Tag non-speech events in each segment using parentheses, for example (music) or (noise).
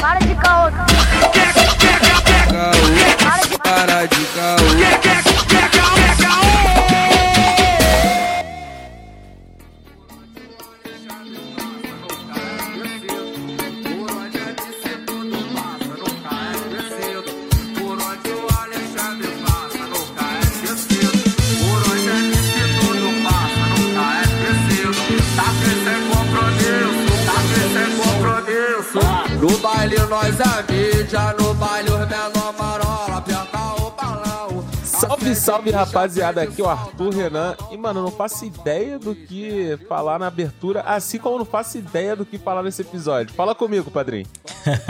Para de caô. Caô, Salve, rapaziada, aqui é o Arthur Renan. E mano, eu não faço ideia do que falar na abertura, assim como não faço ideia do que falar nesse episódio. Fala comigo, padrinho.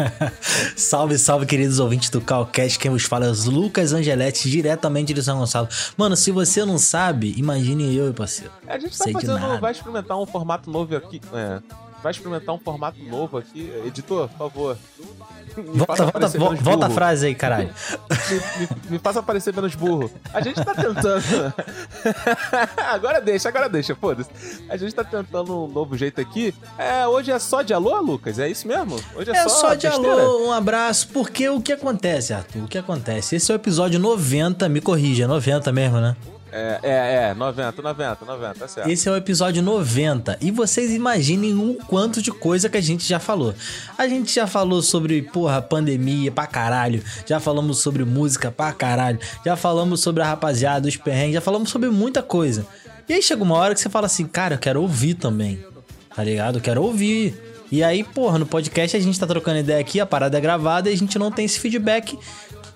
(laughs) salve, salve, queridos ouvintes do Calcast. Quem vos fala é o Lucas Angeletti, diretamente de São Gonçalo. Mano, se você não sabe, imagine eu, parceiro. A gente tá Sei fazendo, vai experimentar um formato novo aqui. É, vai experimentar um formato novo aqui. Editor, por favor. Volta, volta, volta a frase aí, caralho. me, me- me faça parecer menos burro. A gente tá tentando. (laughs) agora deixa, agora deixa, foda-se. A gente tá tentando um novo jeito aqui. É, hoje é só de alô, Lucas? É isso mesmo? Hoje é, É só de besteira? alô, um abraço, porque o que acontece, Arthur? O que acontece? Esse é o episódio 90, me corrija, é 90 mesmo, né? É, é, é, 90, 90, 90, tá certo. Esse é o episódio 90 e vocês imaginem o quanto de coisa que a gente já falou. A gente já falou sobre, porra, pandemia pra caralho, já falamos sobre música pra caralho, já falamos sobre a rapaziada, os perrengues, já falamos sobre muita coisa. E aí chega uma hora que você fala assim, cara, eu quero ouvir também, tá ligado? Eu quero ouvir. E aí, porra, no podcast a gente tá trocando ideia aqui, a parada é gravada e a gente não tem esse feedback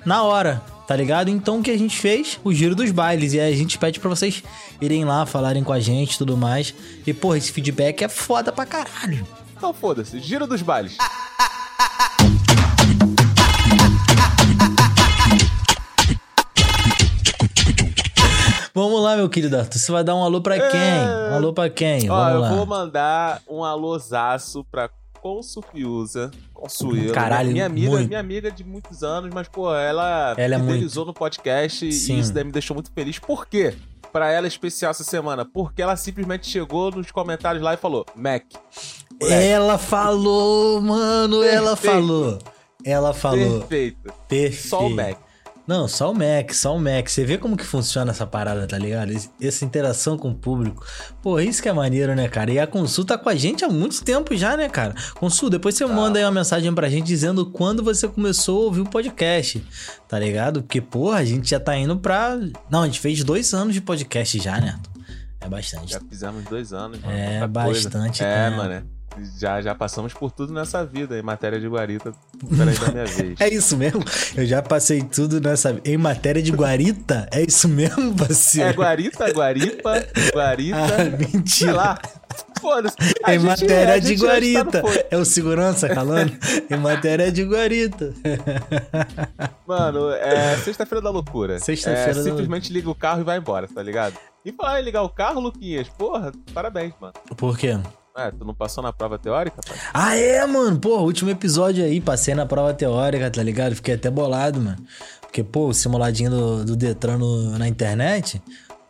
na hora, tá ligado? Então o que a gente fez? O giro dos bailes. E aí a gente pede pra vocês irem lá, falarem com a gente e tudo mais. E, porra, esse feedback é foda pra caralho. Então foda-se, giro dos bailes. Vamos lá, meu querido Arthur. Você vai dar um alô pra quem? Um alô pra quem? Ó, Vamos eu lá. vou mandar um alôzaço pra Consufiusa. Consuelo. Caralho, minha amiga, muito. minha amiga de muitos anos, mas, pô, ela, Ela é fidelizou no podcast Sim. e isso daí me deixou muito feliz. Por quê? Pra ela é especial essa semana. Porque ela simplesmente chegou nos comentários lá e falou: Mac. Ela falou, mano, ela Perfeito. falou. Ela falou. Perfeito. Perfeito. Só o Mac. Não, só o Mac, só o Mac. Você vê como que funciona essa parada, tá ligado? Essa interação com o público. Pô, isso que é maneiro, né, cara? E a Consul tá com a gente há muito tempo já, né, cara? Consul, depois você manda aí uma mensagem pra gente dizendo quando você começou a ouvir o podcast, tá ligado? Porque, porra, a gente já tá indo pra... Não, a gente fez dois anos de podcast já, né? É bastante. Já fizemos dois anos, mano. É, muita coisa. bastante É, mano. Já, já passamos por tudo nessa vida, em matéria de guarita. Peraí, da minha vez. (laughs) É isso mesmo? Eu já passei tudo nessa... Em matéria de guarita? É isso mesmo, parceiro? É guarita, guaripa, guarita. Ah, sei mentira. lá. Foda-se. Em matéria a de está guarita. É o segurança falando? em matéria de guarita. Mano, é sexta-feira da loucura. Sexta-feira é, da Simplesmente liga o carro e vai embora, tá ligado? E falar em ligar o carro, Luquinhas, porra, parabéns, mano. Por quê? É, tu não passou na prova teórica, pai? Ah, é, mano. Pô, último episódio aí, passei na prova teórica, tá ligado? Fiquei até bolado, mano. Porque, pô, o simuladinho do, do Detran no- na internet.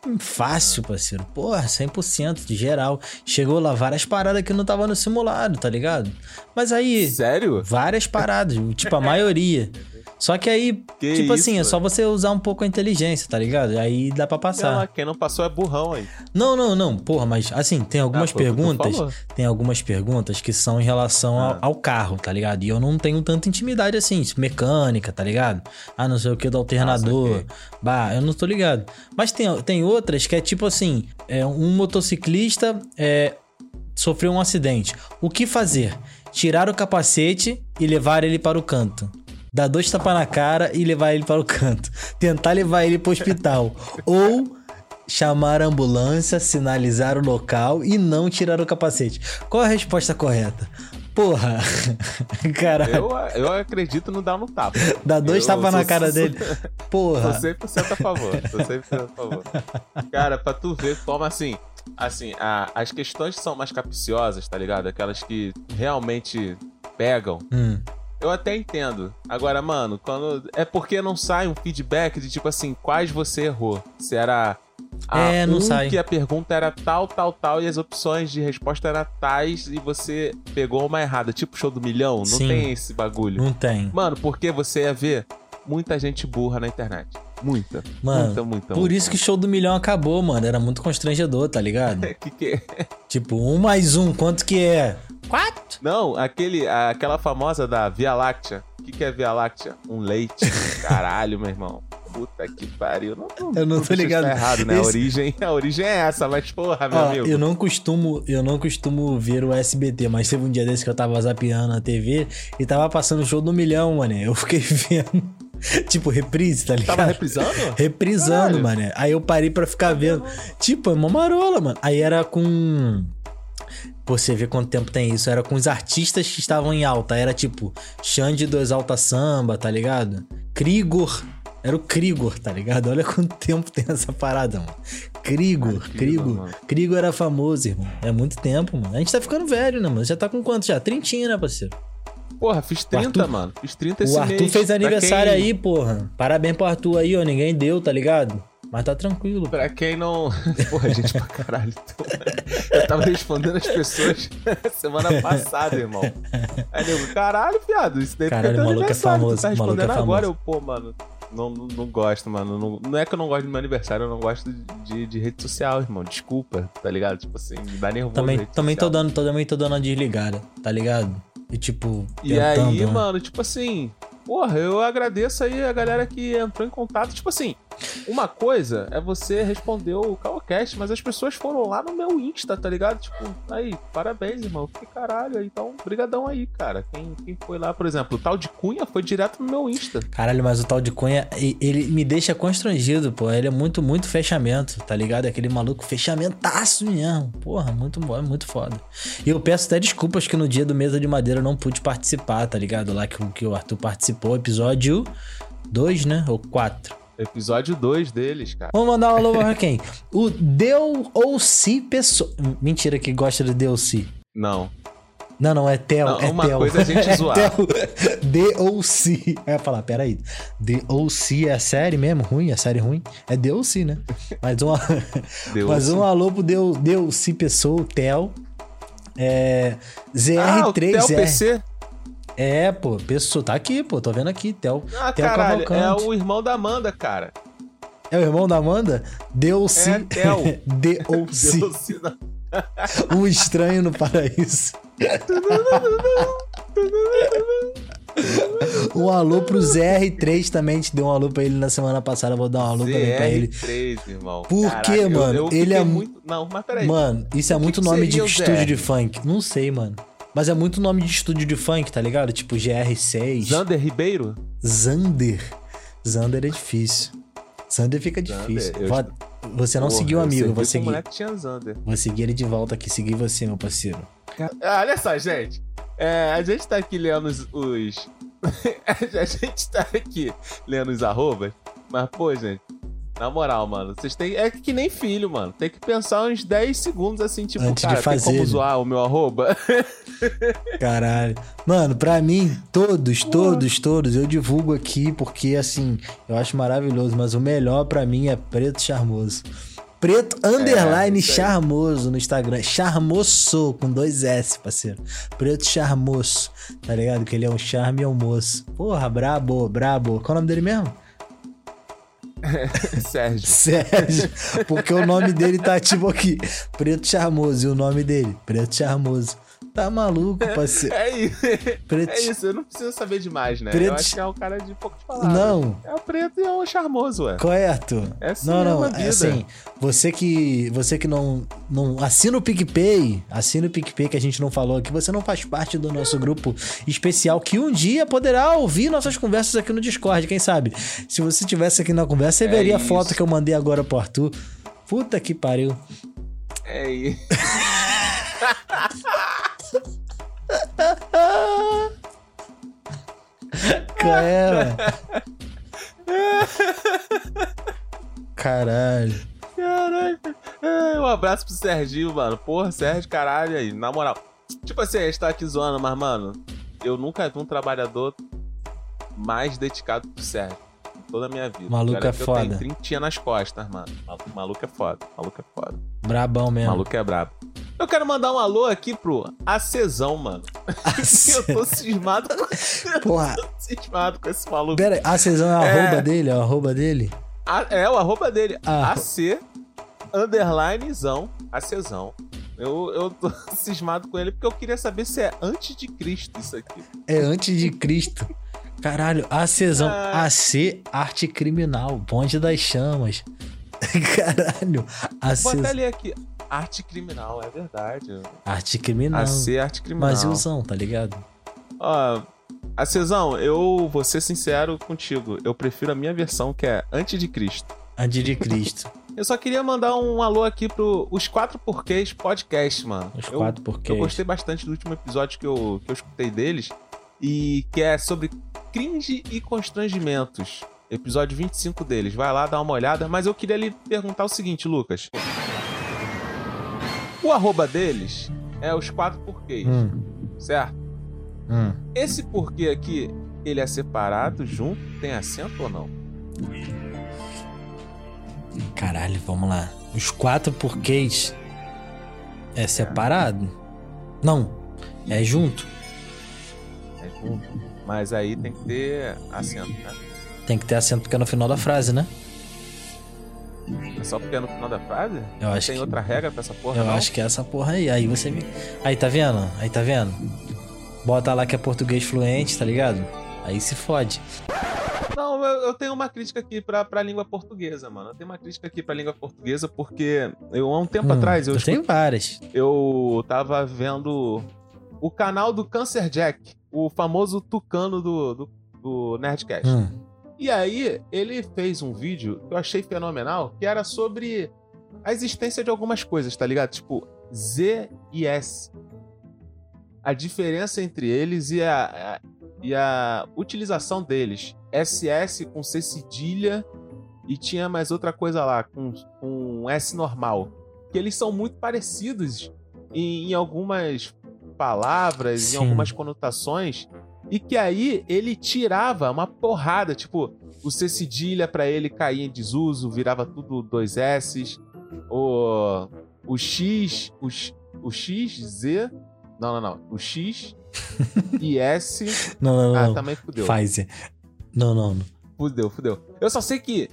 hum, Fácil, parceiro. Porra, 100% de geral. Chegou lá várias paradas que não tava no simulado, tá ligado? Mas aí, Sério? várias paradas, tipo a maioria. (laughs) Só que aí, Que tipo assim, é isso, só você usar um pouco a inteligência, tá ligado? Aí dá pra passar. lá, quem não passou é burrão aí. Não, não, não. Porra, mas assim, tem algumas Ah, que tu perguntas. Tem algumas perguntas que são em relação ao, Ah. ao carro, tá ligado? E eu não tenho tanta intimidade assim, mecânica, tá ligado? Ah, não sei o que do alternador. saquei. bah, eu não tô ligado. Mas tem, tem outras que é tipo assim: é, um motociclista é, sofreu um acidente. O que fazer? Tirar o capacete e levar ele para o canto. Dar dois tapas na cara e levar ele para o canto. Tentar levar ele para o hospital. Ou chamar a ambulância, sinalizar o local e não tirar o capacete. Qual a resposta correta? Porra, (laughs) caralho, Eu, eu acredito no dar no tapa. dá dois tapas na cara dele. Tô (laughs) Porra, 100% a favor. Tô 100% a favor. Cara, pra tu ver como assim. Assim, a- as questões que são mais capciosas, tá ligado? Aquelas que realmente pegam. Hum, Eu até entendo. Agora, mano, quando. É porque não sai um feedback de tipo assim, quais você errou. Se era Ah, É, não um sai. que a pergunta era tal, tal, tal, e as opções de resposta eram tais, e você pegou uma errada, tipo show do milhão. Não Sim. tem esse bagulho. Não tem. Mano, porque você ia ver muita gente burra na internet. Muita. Mano, muita, muita. Por muita, isso que show do milhão acabou, mano. Era muito constrangedor, tá ligado? (laughs) que que tipo, um mais um, quanto que é? Quatro? Não, aquele, aquela famosa da Via Láctea. O que, que é Via Láctea? Um leite. (laughs) Caralho, meu irmão. Puta que pariu. Não, Eu não tô ligado. estar errado, né? A, Esse- origem, a origem é essa, mas porra, meu Ó, amigo. eu não costumo, eu não costumo ver o SBT, mas teve um dia desse que eu tava zapeando na TV e tava passando o show do milhão, mano. Eu fiquei (laughs) vendo. tipo, reprise, tá ligado? Tava reprisando? Reprisando, Caralho. mano. Aí eu parei pra ficar vendo. Tipo, é uma marola, mano. Aí era com. Você vê quanto tempo tem isso. Era com os artistas que estavam em alta. Era tipo, Xande do Exalta Samba, tá ligado? Krigor. Era o Krigor, tá ligado? Olha quanto tempo tem essa parada, mano. Krigor, Krigor, mano. Krigor era famoso, irmão. É muito tempo, mano. A gente tá ficando velho, né, mano? Já tá com quanto já? Trintinha, né, parceiro? Porra, fiz 30, Arthur- mano. Fiz 30 esse O Arthur mês. fez aniversário quem- aí, porra. Parabéns pro Arthur aí, ó. Ninguém deu, tá ligado? Mas tá tranquilo. Pra quem não. (laughs) Porra, gente pra caralho. (laughs) Eu tava respondendo as pessoas (laughs) semana passada, irmão. Aí nego, caralho, viado, isso daí Caralho, é teu o maluco é aniversário, famoso, Tu tá maluco é respondendo agora, eu, pô, mano. Não, não, não gosto, mano. Não, não é que eu não gosto do meu aniversário, eu não gosto de, de rede social, irmão. Desculpa, tá ligado? Tipo assim, me dá nervoso. Também, também, tô dando, também tô dando uma desligada, tá ligado? E tipo, E tentando, aí, né? mano, tipo assim, porra, eu agradeço aí a galera que entrou em contato. Tipo assim, uma coisa é você responder o Calcast, mas as pessoas foram lá no meu Insta, tá ligado? Tipo, aí, parabéns, irmão. Fiquei caralho. Então, brigadão aí, cara. Quem, quem foi lá, por exemplo, o tal de Cunha foi direto no meu Insta. Caralho, mas o tal de Cunha, ele me deixa constrangido, pô. Ele é muito, muito fechamento, tá ligado? Aquele maluco fechamentaço mesmo. Porra, muito bom, é muito foda. E eu peço até desculpas que no dia do Mesa de Madeira eu não pude participar, tá ligado? Lá que, que o Arthur participou, episódio 2, né? Ou 4. Episódio 2 deles, cara. Vamos mandar um alô pra quem? O Deu ou Si Pessoa. Mentira que gosta de Deu Si. Não. Não, não, é. Não, é uma Tel. coisa é a gente (laughs) zoar. D.O.C. Eu ia falar, peraí. D.O.C. é série mesmo? Ruim? É série ruim? É D.O.C., né? Mas um, (laughs) mas um alô pro D.O.C. Pessoa, o Tel. É. Ah, o Theo ZR3R. PC. É, pô, pessoa, tá aqui, pô, tô vendo aqui, Tel. Ah, Theo caralho, é Cavalcante. o irmão da Amanda, cara. É o irmão da Amanda? D.O.C. É, Theo. (laughs) (laughs) Não. (laughs) Um estranho no paraíso. Um alô pro ZR3 também, a gente deu um alô pra ele na semana passada, vou dar um alô também pra ele. ZR3, irmão. Por Caralho, quê, eu- mano? eu Ele fiquei é mu- muito. Não, mas peraí. Mano, isso é que muito que nome de estúdio ZR? de funk. Não sei, mano. Mas é muito nome de estúdio de funk, tá ligado? Tipo GR6. Zander Ribeiro? Zander. Zander é difícil. Zander fica Zander, difícil. eu- Vou- Você não Porra, seguiu o amigo, vou com seguir. O moleque tinha Zander. Vou seguir ele de volta aqui, seguir você, meu parceiro. Ah, olha só, gente. É, a gente tá aqui lendo os. os- (laughs) a gente tá aqui lendo os arrobas. Mas, pô, gente. Na moral, mano, vocês têm. É que nem filho, mano. Tem que pensar uns 10 segundos assim, tipo, Antes de cara, tem fazer, como né? zoar o meu arroba? (laughs) Caralho. Mano, pra mim, todos, todos, todos, eu divulgo aqui porque, assim, eu acho maravilhoso, mas o melhor pra mim é Preto Charmoso. Preto underline É, isso aí. charmoso no Instagram. Charmoso, com dois S, parceiro. Preto Charmoso, tá ligado? Que ele é um charme almoço. Porra, brabo, brabo. Qual é o nome dele mesmo? (laughs) Sérgio. Sérgio. Porque o nome dele tá tipo aqui. Preto Charmoso. E o nome dele? Preto Charmoso. Tá maluco, (laughs) parceiro. É isso. Preto É isso, eu não preciso saber demais, né? Preto- Eu acho que é um cara de poucas palavras. Não. É o preto e é o charmoso, ué. Qual é? É assim não, não, a é vida. assim, você que você que não, não assina o PicPay, assina o PicPay que a gente não falou aqui, você não faz parte do nosso grupo especial que um dia poderá ouvir nossas conversas aqui no Discord, quem sabe? Se você tivesse aqui na conversa, você É veria a isso. foto que eu mandei agora pro Arthur. Puta que pariu. É isso. (laughs) Qual é? Caralho. Caraca. É, um abraço pro Serginho, mano. Porra, Sérgio, caralho aí. Na moral. Tipo assim, a gente tá aqui zoando, mas, mano, eu nunca vi um trabalhador mais dedicado que o Sérgio. toda a minha vida. Maluco Cara, é que Eu foda. tenho trintinha nas costas, mano. Maluco, maluco é foda. Maluco é foda. Brabão mesmo. Maluco é brabo. Eu quero mandar um alô aqui pro Acesão, mano. eu tô cismado com... (laughs) Porra. tô cismado com esse maluco. Pera aí, a Cezão é a É. arroba dele? É a arroba dele? A- é o arroba dele. Ah. AC underlinezão. Acesão. Eu, eu tô (laughs) cismado com ele porque eu queria saber se é antes de Cristo isso aqui. É antes de Cristo. Caralho, a Cezão. Ah. AC Arte Criminal. Bonde das Chamas. (laughs) Caralho. A Vou até Cezão. ler aqui. Arte criminal, é verdade. Arte Criminal. AC arte criminal. Brasilzão, tá ligado? Ó, Acesão, eu vou ser sincero contigo. Eu prefiro a minha versão, que é antes de Cristo. Antes de Cristo. Eu só queria mandar um alô aqui pro Os Quatro Porquês Podcast, mano. Os Eu- quatro Eu porquês. gostei bastante do último episódio que eu, que eu escutei deles. E que é sobre cringe e constrangimentos. Episódio 25 deles. Vai lá dar uma olhada. Mas eu queria lhe perguntar o seguinte, Lucas. O arroba deles é os quatro porquês, Hum, certo? hum. Esse porquê aqui, ele é separado, junto, tem acento ou não? Caralho, vamos lá. Os quatro porquês é separado? Não. É junto. É junto. Mas aí tem que ter acento, né? Tem que ter acento porque é no final da frase, né? É só porque é no final da frase? Eu acho tem que- outra regra pra essa porra, Eu não? acho que é essa porra aí. Aí você me. Aí tá vendo? Aí tá vendo? Bota lá que é português fluente, tá ligado? Aí se fode. Não, eu, eu tenho uma crítica aqui pra, pra língua portuguesa, mano. Eu tenho uma crítica aqui pra língua portuguesa porque eu, há um tempo Hum, atrás, eu, eu tenho várias. eu tava vendo o canal do Cancer Jack, o famoso tucano do, do, do Nerdcast. Hum. E aí, ele fez um vídeo que eu achei fenomenal, que era sobre a existência de algumas coisas, tá ligado? Tipo, Z e S. A diferença entre eles e a, a- e a utilização deles. SS com C cedilha e tinha mais outra coisa lá, com, com S normal. Que eles são muito parecidos em, em algumas palavras, Sim. em algumas conotações. E que aí ele tirava uma porrada, tipo, o C cedilha pra ele caía em desuso, virava tudo dois S's. O, o X, o, X- o X, Z. Não, não, não. O X (laughs) e S. Não, não, Ah, não. também fudeu. Pfizer. Não, não, não. Fudeu, fudeu. Eu só sei que,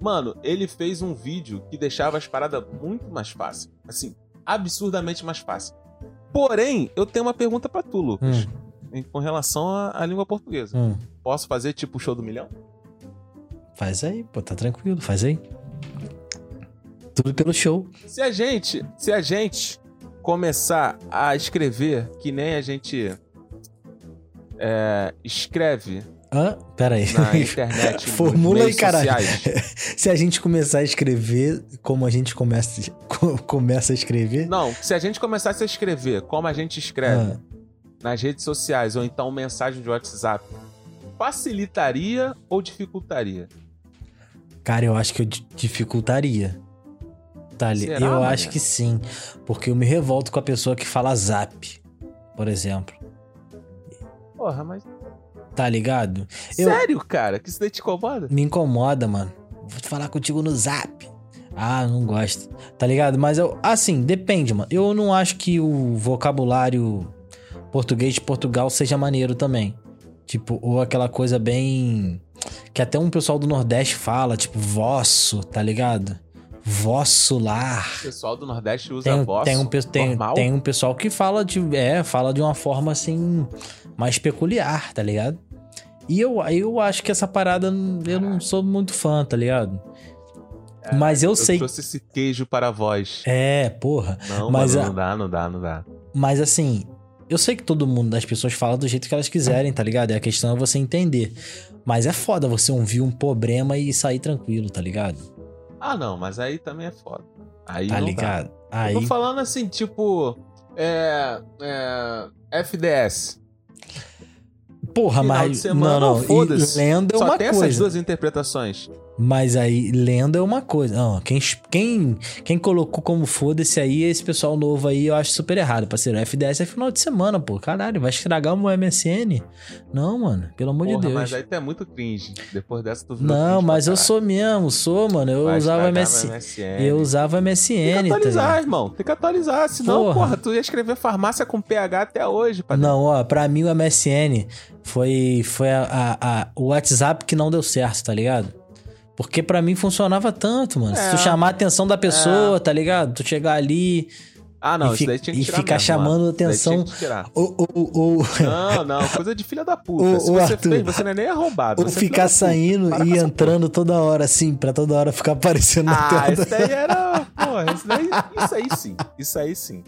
mano, ele fez um vídeo que deixava as paradas muito mais fáceis. Assim, absurdamente mais fácil. Porém, eu tenho uma pergunta pra tu, Lucas. em- Com relação à, à língua portuguesa. Hum. Posso fazer tipo o show do milhão? Faz aí, pô, tá tranquilo, faz aí. Tudo pelo show. Se a gente, se a gente começar a escrever que nem a gente é, escreve Hã? Pera aí. na internet, (laughs) Formula aí, caralho. sociais. (laughs) Se a gente começar a escrever como a gente começa, (laughs) co- começa a escrever. Não, se a gente começasse a escrever como a gente escreve Ah, nas redes sociais ou então mensagem de WhatsApp, facilitaria ou dificultaria? cara, eu acho que eu di- dificultaria. Tá. Será, eu acho que sim. Porque eu me revolto com a pessoa que fala zap, por exemplo. Porra, mas. Tá ligado? Eu- Sério, cara? Que isso daí te incomoda? Me incomoda, mano. Vou falar contigo no zap. Ah, não gosto. Tá ligado? Mas eu. Assim, depende, mano. Eu não acho que o vocabulário português de Portugal seja maneiro também. Tipo, ou aquela coisa bem. Que até um pessoal do Nordeste fala, tipo, vosso, tá ligado? Vosso lar. O pessoal do Nordeste usa Tem, voz tem, um, tem, tem um pessoal que fala de. É, fala de uma forma assim. Mais peculiar, tá ligado? E eu, eu acho que essa parada eu não sou muito fã, tá ligado? Mas eu, Eu sei. trouxe esse queijo para vós. É, porra. Não, mas a- não dá, não dá, não dá. Mas assim, eu sei que todo mundo, das pessoas fala do jeito que elas quiserem, tá ligado? E a questão é você entender. Mas é foda você ouvir um problema e sair tranquilo, tá ligado? Ah, não, mas aí também é foda. Aí Tá não dá. ligado? Aí. Eu tô falando assim, tipo. É. é FDS. Porra, Final mas. semana, não, não. E lenda é Só uma tem essas coisa. duas interpretações. Mas aí, lendo é uma coisa. Não, quem, quem, quem colocou como foda-se aí, esse pessoal novo aí, eu acho super errado, parceiro. FDS é final de semana, pô. Caralho, vai estragar o meu MSN? Não, mano. Pelo amor Porra, de Deus. mas aí tu é muito cringe. Depois dessa tu Não, mas eu sou mesmo, sou, mano. Eu Vai usava estragar MSN. Eu usava MSN, Tem que tá atualizar, ligado? irmão. Tem que atualizar. Senão, Porra. porra, tu ia escrever farmácia com PH até hoje, padre. Não, ó, pra mim o MSN foi, foi a, a- a- o WhatsApp que não deu certo, tá ligado? Porque pra mim funcionava tanto, mano. Se É. tu chamar a atenção da pessoa, tá ligado? Tu chegar ali Ah, não, E isso daí tinha que e tirar ficar mesmo, chamando mano. Atenção. ou, ou, ou, Não, não, coisa de filha da puta. Ô, Se você Arthur. fez, você não é nem arrombado. ou é ficar saindo Para e entrando toda hora, assim, pra toda hora ficar aparecendo na Ah, tela. isso daí era. Porra, isso, daí, isso aí sim. Isso aí sim.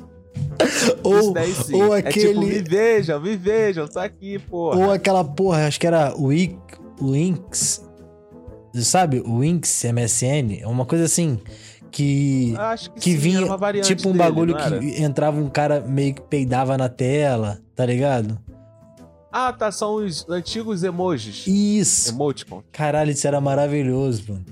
(laughs) Ou, daí ou É tipo, me aquele. vejam, me vejam, tô aqui, porra. ou aquela porra, acho que era o. Winx. Sabe? O Winx MSN. É uma coisa assim. Que. Acho que, que sim, vinha tipo um dele, bagulho que entrava um cara meio que peidava na tela, tá ligado? Ah, tá, são os antigos emojis. Isso. Emoticon. Caralho, isso era maravilhoso, mano.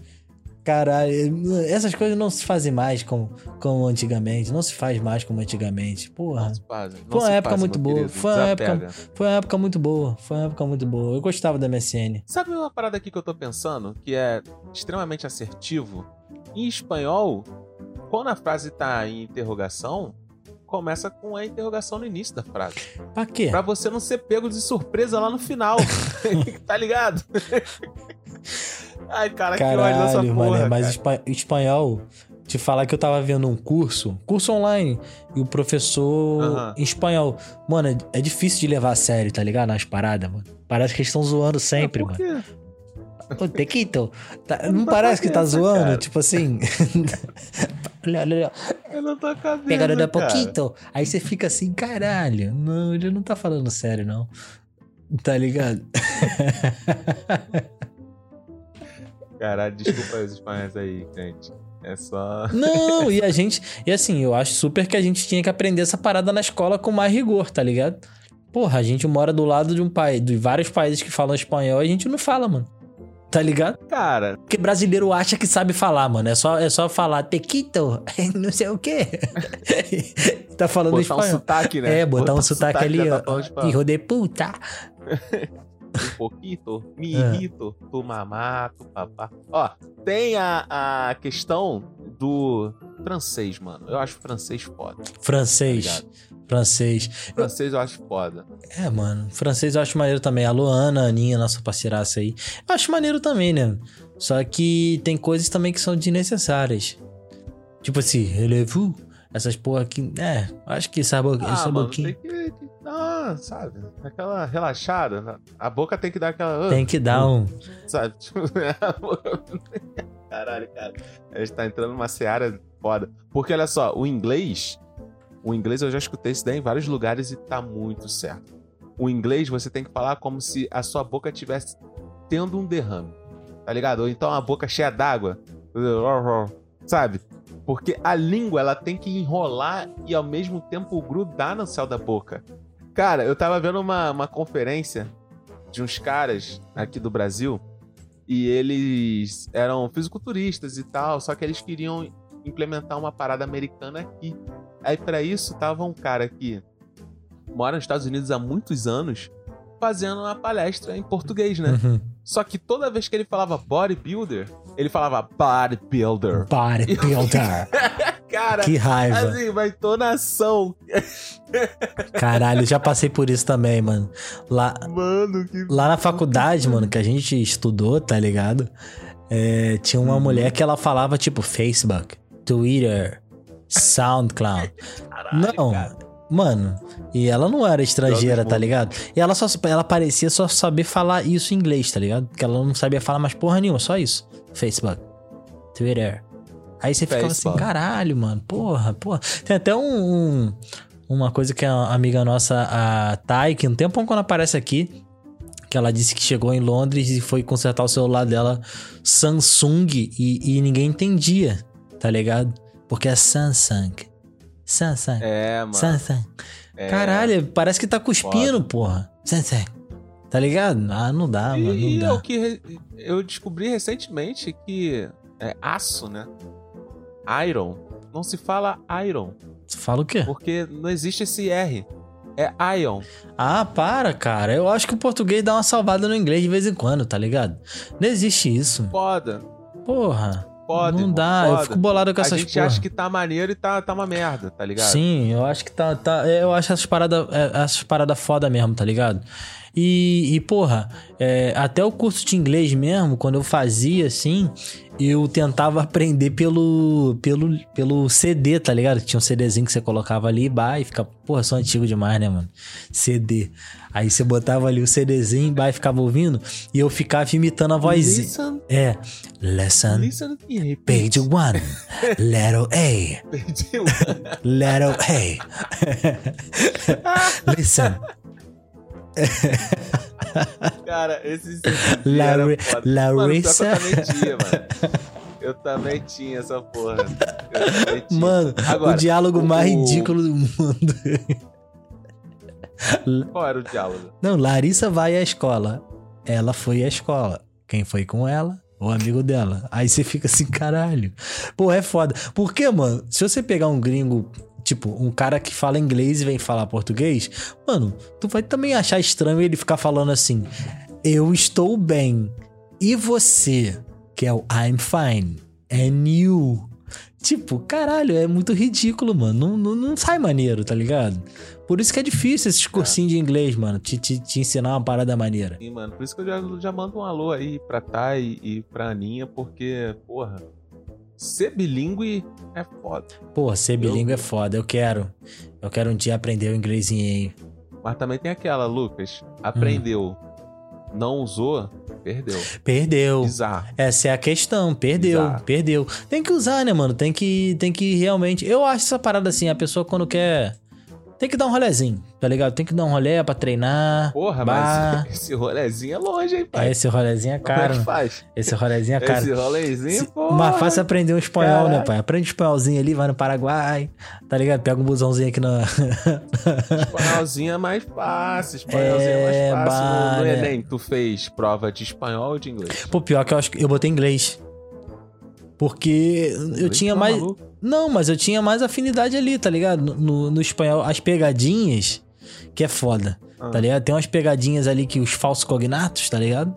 Caralho, essas coisas não se fazem mais como, como antigamente. Não se faz mais como antigamente. Porra. Não Foi uma época muito boa, querido, foi uma época-. Foi uma época muito boa. Foi uma época muito boa. Eu gostava da MSN. Sabe uma parada aqui que eu tô pensando, que é extremamente assertivo? Em espanhol, quando a frase tá em interrogação, começa com a interrogação no início da frase. Pra quê? Pra você não ser pego de surpresa lá no final. (laughs) tá ligado? (laughs) (laughs) Ai, cara, que ódio dessa Caralho, porra. Mas espa- espanhol, te falar que eu tava vendo um curso, curso online, e o professor Aham. em espanhol. Mano, é, é difícil de levar a sério, tá ligado? Nas paradas, mano. Parece que eles estão zoando sempre, mano. Ô, Tequito, tá- Eu não não parece que tá zoando? cara. Tipo assim. (laughs) olha, olha. Eu não tô cabendo, cara. pouquinho. Aí você fica assim, caralho. Não, ele não tá falando sério, não. Tá ligado? (laughs) Caralho, desculpa os espanhóis aí, gente. É só... Não, e a (laughs) gente. E assim, eu acho super que a gente tinha que aprender essa parada na escola com mais rigor, tá ligado? Porra, a gente mora do lado de um país, de vários países que falam espanhol e a gente não fala, mano. Tá ligado? Cara, Porque brasileiro acha que sabe falar, mano. É só, é só falar tequito, (laughs) não sei o quê. (laughs) tá falando botar um espanhol. sotaque, né? É, botar, um sotaque, ali, já ó. tá. Hijo de puta. Um pouquito, me É. irrito, tu mamato, papá. Ó, tem a, a questão do francês, mano. Eu acho francês foda. Francês. Tá francês. Francês eu acho foda. É, mano. Francês eu acho maneiro também. A Luana, a Aninha, nossa parceiraça aí. Eu acho maneiro também, né? Só que tem coisas também que são desnecessárias. Tipo assim, relevou. Essas porra aqui. É, acho que boca, Ah, mano, tem que, que dar, sabe? Aquela relaxada. né? A boca tem que dar aquela... Tem que dar um. Sabe? (laughs) Tipo, boca- Caralho, cara. A gente tá entrando numa seara foda. Porque, olha só, o inglês... O inglês eu já escutei isso daí em vários lugares e tá muito certo. O inglês você tem que falar como se a sua boca estivesse tendo um derrame. Tá ligado? Ou então a boca cheia d'água. Sabe? Porque a língua ela tem que enrolar e ao mesmo tempo grudar no céu da boca. Cara, eu tava vendo uma, uma conferência de uns caras aqui do Brasil e eles eram fisiculturistas e tal, só que eles queriam implementar uma parada americana aqui. Aí pra isso tava um cara que mora nos Estados Unidos há muitos anos fazendo uma palestra em português, né? Uhum. Só que toda vez que ele falava bodybuilder, ele falava bodybuilder. Bodybuilder. (laughs) Cara, que raiva. assim, uma entonação. Caralho, já passei por isso também, mano. Lá, Mano, que lá na faculdade, mano, que a gente estudou, tá ligado? É, tinha uma mulher que ela falava tipo Facebook, Twitter, SoundCloud. caralho, Não, cara. mano. E ela não era estrangeira, tá ligado? E ela só ela parecia só saber falar isso em inglês, tá ligado? Porque ela não sabia falar mais porra nenhuma, só isso. Facebook, Twitter. Aí você ficava assim, caralho, mano, porra, porra. Tem até um, um- uma coisa que a amiga nossa, a Thay, que um tempão quando aparece aqui, que ela disse que chegou em Londres e foi consertar o celular dela Samsung e, e ninguém entendia, tá ligado? Porque é Samsung. Samsung. É, mano. Samsung. é. Caralho, parece que tá cuspindo, porra. Samsung. Tá ligado? Ah, não dá, mano. e Não é o dá. que eu descobri recentemente que é aço, né? Iron. Não se fala iron, Tu fala o quê? porque não existe esse R. É ion. Ah, para, cara. Eu acho que o português dá uma salvada no inglês de vez em quando, tá ligado? Não existe isso. Foda. Porra. Foda. não irmão, dá. Eu foda. fico bolado com A essas gente porra. acha que tá maneiro e tá, tá uma merda, tá ligado? Sim, eu acho que tá. tá eu acho essas paradas essas parada foda mesmo, tá ligado? E, e porra, é, até o curso de inglês mesmo, quando eu fazia assim, eu tentava (laughs) aprender pelo, pelo, pelo CD, tá ligado? Tinha um CDzinho que você colocava ali, bah, e ficava. Porra, sou antigo demais, né, mano? CD. Aí você botava ali o CDzinho, bah, e ficava ouvindo, e eu ficava imitando a vozinha. Listen, É. Lesson. listen. (laughs) Page one, letter A. Letter (laughs) A. Listen. (laughs) Cara, esse Larry- Larissa. Larissa. Mano, eu também tinha, mano. Eu também tinha essa porra. Tinha. Mano, Agora, o diálogo o- mais ridículo do mundo. Qual era o diálogo? Não, Larissa vai à escola. Ela foi à escola. Quem foi com ela? O amigo dela. Aí você fica assim, caralho. Pô, é foda. Porque, mano, se você pegar um gringo, tipo, um cara que fala inglês e vem falar português, mano, tu vai também achar estranho ele ficar falando assim: Eu estou bem. E você? Que é o I'm fine. And you? Tipo, caralho, é muito ridículo, mano. Não, não, não sai maneiro, tá ligado? Por isso que é difícil esses cursinhos de inglês, mano. Te, te, te ensinar uma parada maneira. Sim, mano. Por isso que eu já, já mando um alô aí pra Thay e pra Aninha, porque, porra, ser bilíngue é foda. Pô, ser bilíngue é foda. Eu quero. Eu quero um dia aprender o inglesinho aí. Mas também tem aquela, Lucas. Aprendeu, Hum. não usou, perdeu. Perdeu. Bizarro. Essa é a questão. Perdeu. Exato. Perdeu. Tem que usar, né, mano? Tem que, tem que realmente. Eu acho essa parada assim. A pessoa quando quer. Tem que dar um rolezinho, tá ligado? Tem que dar um rolé pra treinar. Porra, mas (laughs) esse rolezinho é longe, hein, pai? Esse rolezinho é Como é caro. que faz? Esse rolezinho é caro. Esse rolezinho, pô. Mas fácil aprender um espanhol, né, Caralho. pai? Aprende espanholzinho ali, vai no Paraguai, tá ligado? Pega um busãozinho aqui na. Espanholzinho é mais fácil. Espanholzinho é, É, mais fácil. No, no né? Enem, tu fez prova de espanhol ou de inglês? Pô, pior que eu acho que eu botei inglês. Porque eu Inglês, tinha tá mais. maluco? Não, mas eu tinha mais afinidade ali, tá ligado? No, no, no espanhol, as pegadinhas, que é foda, Ah. tá ligado? Tem umas pegadinhas ali que os falsos cognatos, tá ligado?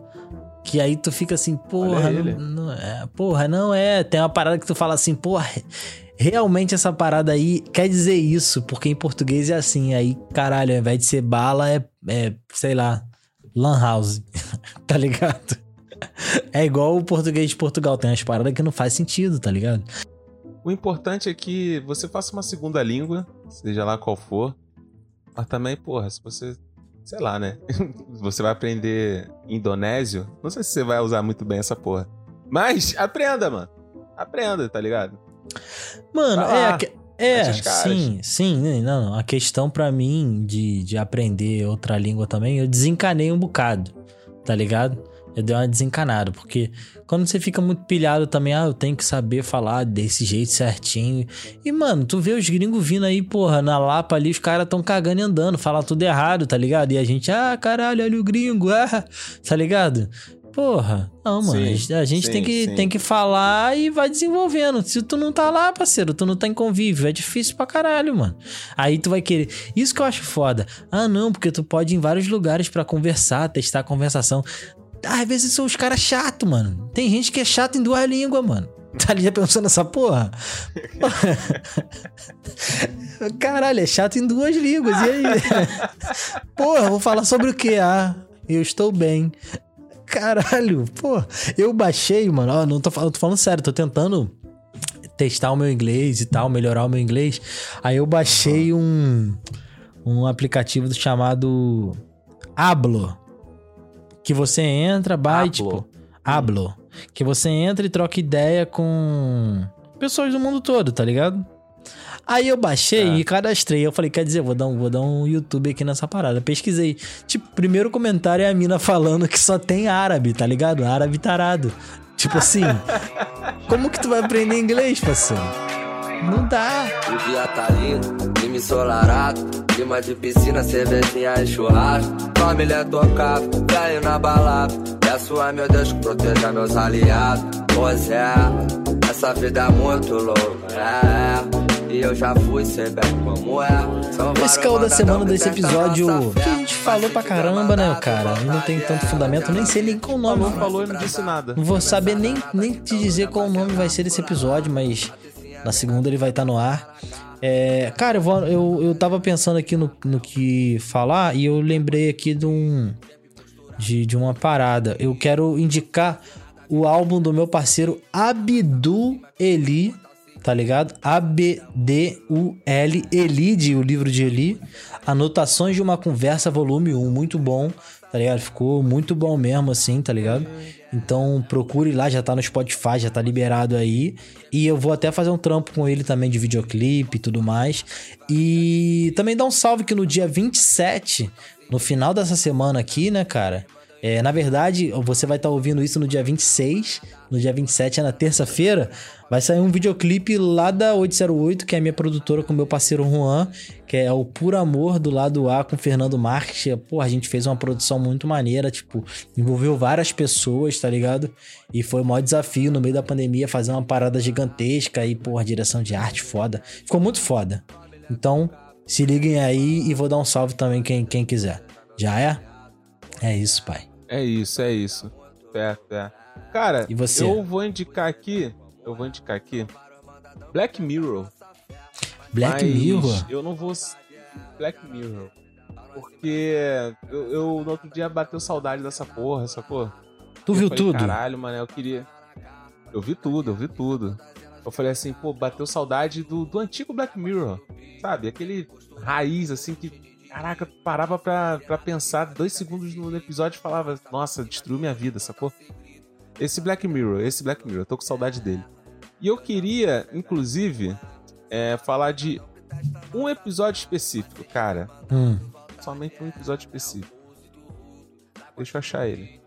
Que aí tu fica assim, porra, não, não é, porra, não é. Tem uma parada que tu fala assim, porra, realmente essa parada aí quer dizer isso, porque em português é assim. Aí, caralho, ao invés de ser bala, é, é sei lá, lan house, (laughs) tá ligado? É igual o português de Portugal, tem umas paradas que não faz sentido, tá ligado? O importante é que você faça uma segunda língua, seja lá qual for. Mas também, porra, se você. Sei lá, né? (laughs) você vai aprender indonésio. Não sei se você vai usar muito bem essa porra. Mas aprenda, mano. Aprenda, tá ligado? Mano, é. É, sim, sim, né, não, não. A questão pra mim de, de aprender outra língua também, eu desencanei um bocado, tá ligado? Eu dei uma desencanada, porque quando você fica muito pilhado também, ah, eu tenho que saber falar desse jeito certinho. E, mano, tu vê os gringos vindo aí, porra, na Lapa ali, os caras tão cagando e andando, falar tudo errado, tá ligado? E a gente, ah, caralho, olha o gringo, ah, tá ligado? Porra, não, mano, Sim, a gente, sim, tem, que, sim. tem que falar e vai desenvolvendo. Se tu não tá lá, parceiro, tu não tá em convívio, é difícil pra caralho, mano. Aí tu vai querer. Isso que eu acho foda. Ah, não, porque tu pode ir em vários lugares pra conversar, testar a conversação. Às vezes são os caras chatos, mano. Tem gente que é chato em duas línguas, mano. Tá ali já pensando nessa porra? (laughs) Caralho, é chato em duas línguas. E aí? (laughs) Porra, vou falar sobre o que? Ah, eu estou bem. Caralho, pô. Eu baixei, mano. Ó, não tô falando, tô falando sério, tô tentando testar o meu inglês e tal, melhorar o meu inglês. Aí eu baixei um, um aplicativo chamado Hablo. Que você entra, vai, Hablo. tipo. Hablo. Que você entra e troca ideia com pessoas do mundo todo, tá ligado? Aí eu baixei Tá. e cadastrei. Eu falei, quer dizer, vou dar, um, vou dar um YouTube aqui nessa parada. Pesquisei. Tipo, primeiro comentário é a mina falando que só tem árabe, tá ligado? Árabe tarado. Tipo assim, (laughs) como que tu vai aprender inglês, parceiro? Não dá. O dia tá lindo, clima ensolarado. Clima de piscina, cervejinha e churrasco. Família tocar, velho na balada. Peço a meu Deus que proteja meus aliados. Pois é, essa vida é muito louca. É. E eu já fui, como é. Esse caô da semana desse episódio que a gente falou pra caramba, né, cara? Não tem tanto fundamento, nem sei nem qual nome. Falou, falou e não disse nada. Não vou saber nem, nem te dizer qual nome vai ser desse episódio, mas na segunda ele vai estar no ar. É, cara, eu, vou, eu, eu tava pensando aqui no, no que falar e eu lembrei aqui de um. De, de uma parada. Eu quero indicar o álbum do meu parceiro Abdul Eli, tá ligado? A-B-D-U-L, Elide, o livro de Eli. Anotações de uma conversa, volume 1, muito bom, tá ligado? Ficou muito bom mesmo, assim, tá ligado? Então procure lá, já tá no Spotify, já tá liberado aí. E eu vou até fazer um trampo com ele também de videoclipe e tudo mais. E também dá um salve que no dia 27, no final dessa semana aqui, né, cara? É, na verdade, você vai estar tá ouvindo isso no dia 26, no dia 27 é na terça-feira, vai sair um videoclipe lá da 808, que é a minha produtora com meu parceiro Juan, que é o Puro Amor do lado A com Fernando Marques. Pô, a gente fez uma produção muito maneira, tipo, envolveu várias pessoas, tá ligado? E foi o maior desafio no meio da pandemia fazer uma parada gigantesca e, pô, direção de arte foda. Ficou muito foda. Então, se liguem aí e vou dar um salve também quem, quem quiser. Já é? É isso, pai. É isso, é isso. É, é. Cara, E você? eu vou indicar aqui. Eu vou indicar aqui. Black Mirror. Black Mirror? Eu não vou. Black Mirror. Porque eu, eu no outro dia bateu saudade dessa porra, sacou? Tu Eu viu falei, tudo? Caralho, mano, eu queria. Eu vi tudo, eu vi tudo. Eu falei assim, pô, bateu saudade do, do antigo Black Mirror. Sabe? Aquele raiz, assim, que. Caraca, parava pra, pra pensar dois segundos no episódio e falava, nossa, destruiu minha vida, sacou? Esse Black Mirror, esse Black Mirror, eu tô com saudade dele. E eu queria, inclusive, é, falar de um episódio específico, cara. Hum. Somente um episódio específico. Deixa eu achar ele.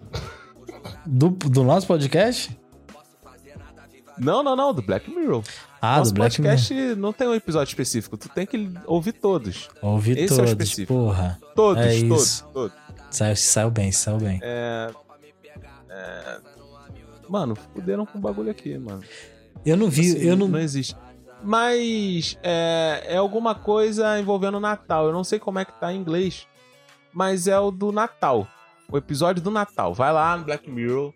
Do, do nosso podcast? Não, não, não, do Black Mirror. Ah, Nosso do Black podcast não tem um episódio específico. Tu tem que ouvir todos. Mirror. Ouvi Esse é o todos, específico. porra. Todos, É todos, todos. Saiu, saiu bem, saiu bem. É, é, Mano, fuderam com o bagulho aqui, mano. Eu não vi, Assim, eu não... Não existe. Mas é, é alguma coisa envolvendo o Natal. Eu não sei como é que tá em inglês. Mas é o do Natal. O episódio do Natal. Vai lá no Black Mirror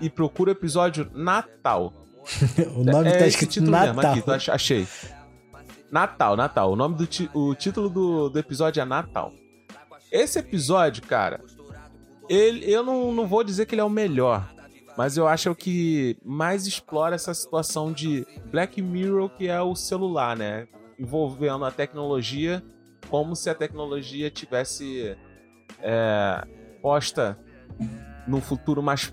e procura o episódio Natal. (laughs) o nome é tá escrito título Natal. mesmo, aqui, achei. Natal, Natal. O nome do ti- o título do, do episódio é Natal. Esse episódio, cara, ele, eu não, não vou dizer que ele é o melhor, mas eu acho que mais explora essa situação de Black Mirror, que é o celular, né? Envolvendo a tecnologia como se a tecnologia tivesse é, posta num futuro mais.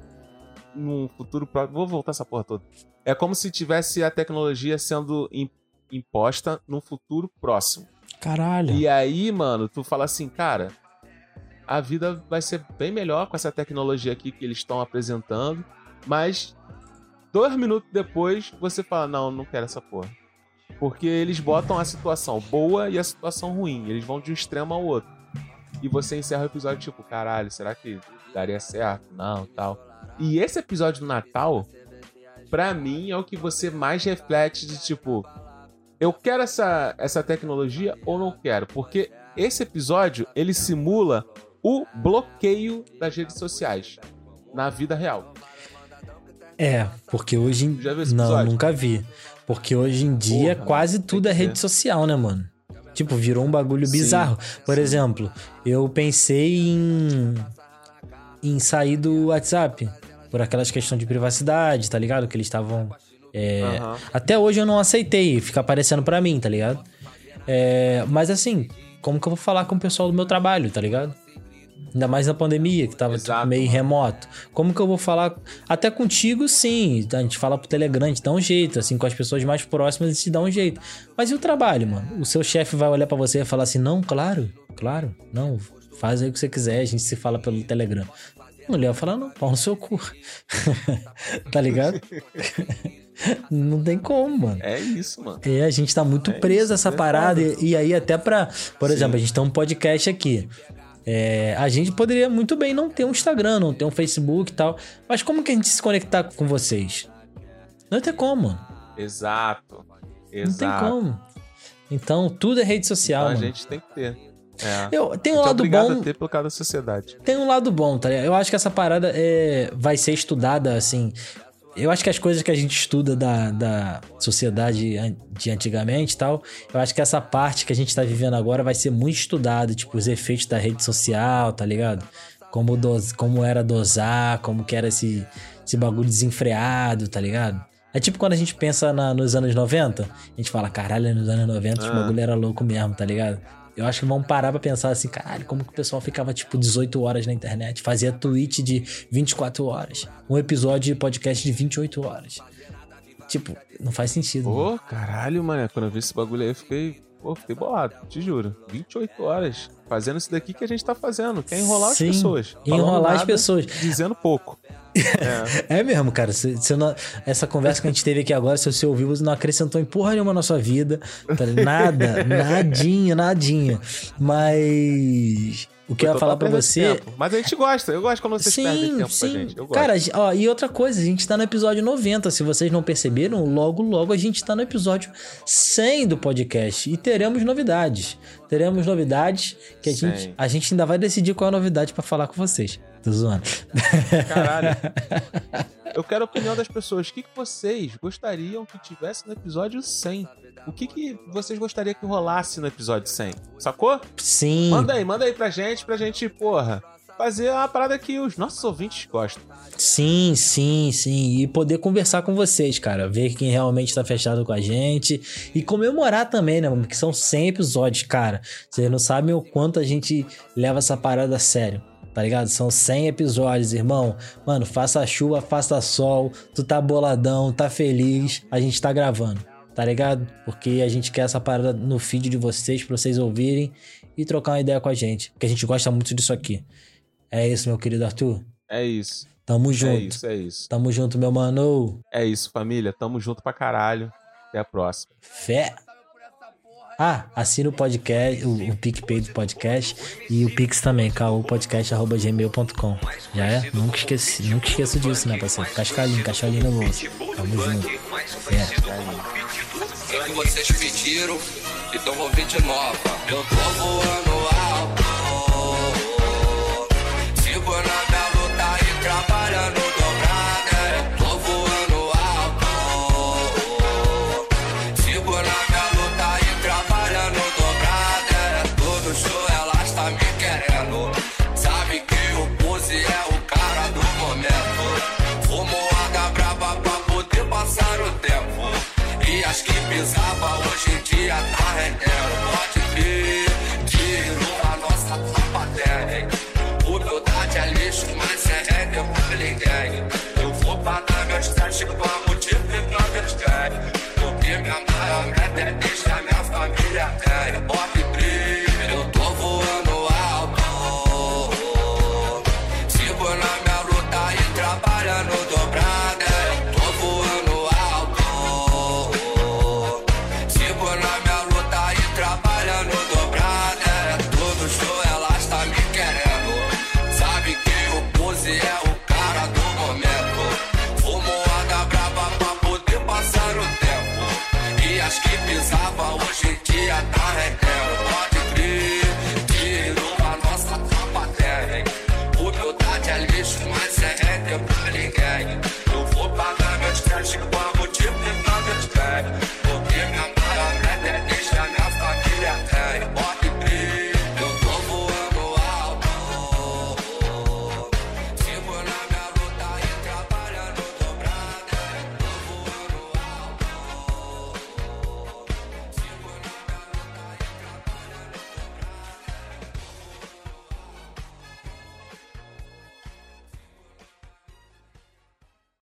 num futuro próximo. Vou voltar essa porra toda. É como se tivesse a tecnologia sendo im- imposta num futuro próximo. Caralho. E aí, mano, tu fala assim, cara, a vida vai ser bem melhor com essa tecnologia aqui que eles estão apresentando, mas dois minutos depois você fala, não, não quero essa porra. Porque eles botam a situação boa e a situação ruim. Eles vão de um extremo ao outro. E você encerra o episódio tipo, caralho, será que daria certo? Não, tal. E esse episódio do Natal, pra mim, é o que você mais reflete de tipo, eu quero essa, essa tecnologia ou não quero? Porque esse episódio, ele simula o bloqueio das redes sociais na vida real. É, porque hoje em... Já viu esse Não, nunca vi. Porque hoje em dia Porra, quase tem tudo é rede ver. social, né, mano? Tipo, virou um bagulho Sim, bizarro. Por sim. exemplo, eu pensei em em sair do WhatsApp por aquelas questões de privacidade, tá ligado? Que eles estavam é, Aham. Até hoje eu não aceitei, fica aparecendo pra mim, tá ligado? É, mas assim, como que eu vou falar com o pessoal do meu trabalho, tá ligado? Ainda mais na pandemia, que tava Exato, meio mano. remoto. Como que eu vou falar? Até contigo, sim. A gente fala pro Telegram, a gente dá um jeito. Assim, com as pessoas mais próximas, a gente dá um jeito. Mas e o trabalho, mano? O seu chefe vai olhar pra você e falar assim: não, claro, claro, não, faz aí o que você quiser, a gente se fala pelo Telegram. A mulher vai falar: não, pau no seu cu. (laughs) tá ligado? (laughs) Não tem como, mano. É isso, mano. É, a gente tá muito É preso isso, a essa é parada. E, e aí, até pra. Por Sim. exemplo, a gente tem um podcast aqui. É, a gente poderia muito bem não ter um Instagram, não ter um Facebook e tal. Mas como que a gente se conectar com vocês? Não tem como, mano. Exato. Não Exato. tem como. Então, tudo é rede social, Então a gente tem que ter. É. Eu, tem um é lado obrigado bom. a ter por causa da sociedade. Tem um lado bom, tá ligado? Eu acho que essa parada é, vai ser estudada, assim. Eu acho que as coisas que a gente estuda da, da sociedade de antigamente e tal, eu acho que essa parte que a gente tá vivendo agora vai ser muito estudada, tipo, os efeitos da rede social, tá ligado? Como, dos, como era dosar, como que era esse, esse bagulho desenfreado, tá ligado? É tipo quando a gente pensa na- nos anos 90, a gente fala, caralho, nos anos 90 os Ah. bagulho era louco mesmo, tá ligado? Eu acho que vamos parar pra pensar assim, caralho, como que o pessoal ficava tipo 18 horas na internet, fazia tweet de 24 horas, um episódio de podcast de 28 horas. Tipo, não faz sentido. Pô, caralho, mano. Quando eu vi esse bagulho aí, eu fiquei. Pô, fiquei bolado, te juro. 28 horas fazendo isso daqui que a gente tá fazendo. Quer enrolar Sim, as pessoas. Enrolar as pessoas. Dizendo pouco. É. (laughs) É mesmo, cara. Se, se eu não- essa conversa que a gente teve aqui agora, se você ouviu, você não acrescentou em porra nenhuma na sua vida. tá? Nada, (laughs) nadinha, nadinha. Mas. O que eu ia falar pra você. tempo. Mas a gente gosta. Eu gosto quando vocês perdem tempo pra gente. Eu gosto. Cara, ó, e outra coisa, a gente tá no episódio 90. Se vocês não perceberam, logo, logo a gente tá no episódio 100 do podcast. E teremos novidades. Teremos novidades que a, 100. gente, a gente ainda vai decidir qual é a novidade pra falar com vocês. Tô zoando. Caralho. (laughs) Eu quero a opinião das pessoas. O que, que vocês gostariam que tivesse no episódio 100? O que, que vocês gostariam que rolasse no episódio 100? Sacou? Sim. Manda aí, manda aí pra gente, pra gente, porra, fazer uma parada que os nossos ouvintes gostam. Sim, sim, sim. E poder conversar com vocês, cara. Ver quem realmente tá fechado com a gente. E comemorar também, né, mano? Porque são 100 episódios, cara. Vocês não sabem o quanto a gente leva essa parada a sério. Tá ligado? São 100 episódios, irmão. Mano, faça chuva, faça sol. Tu tá boladão, tá feliz. A gente tá gravando. Tá ligado? Porque a gente quer essa parada no feed de vocês, pra vocês ouvirem e trocar uma ideia com a gente. Porque a gente gosta muito disso aqui. É isso, meu querido Arthur. É isso. Tamo junto. É isso, é isso. Tamo junto, meu mano. É isso, família. Tamo junto pra caralho. Até a próxima. Fé. Ah, assina o podcast, o, o PicPay do podcast e o Pix também, caopodcast.gmail.com. Já é? Nunca esqueci, nunca esqueço disso, né, parceiro? Cascalinho, cascalinho no bolso. Tamo junto. Que vocês pediram. Eu tô voando alto. Sigo na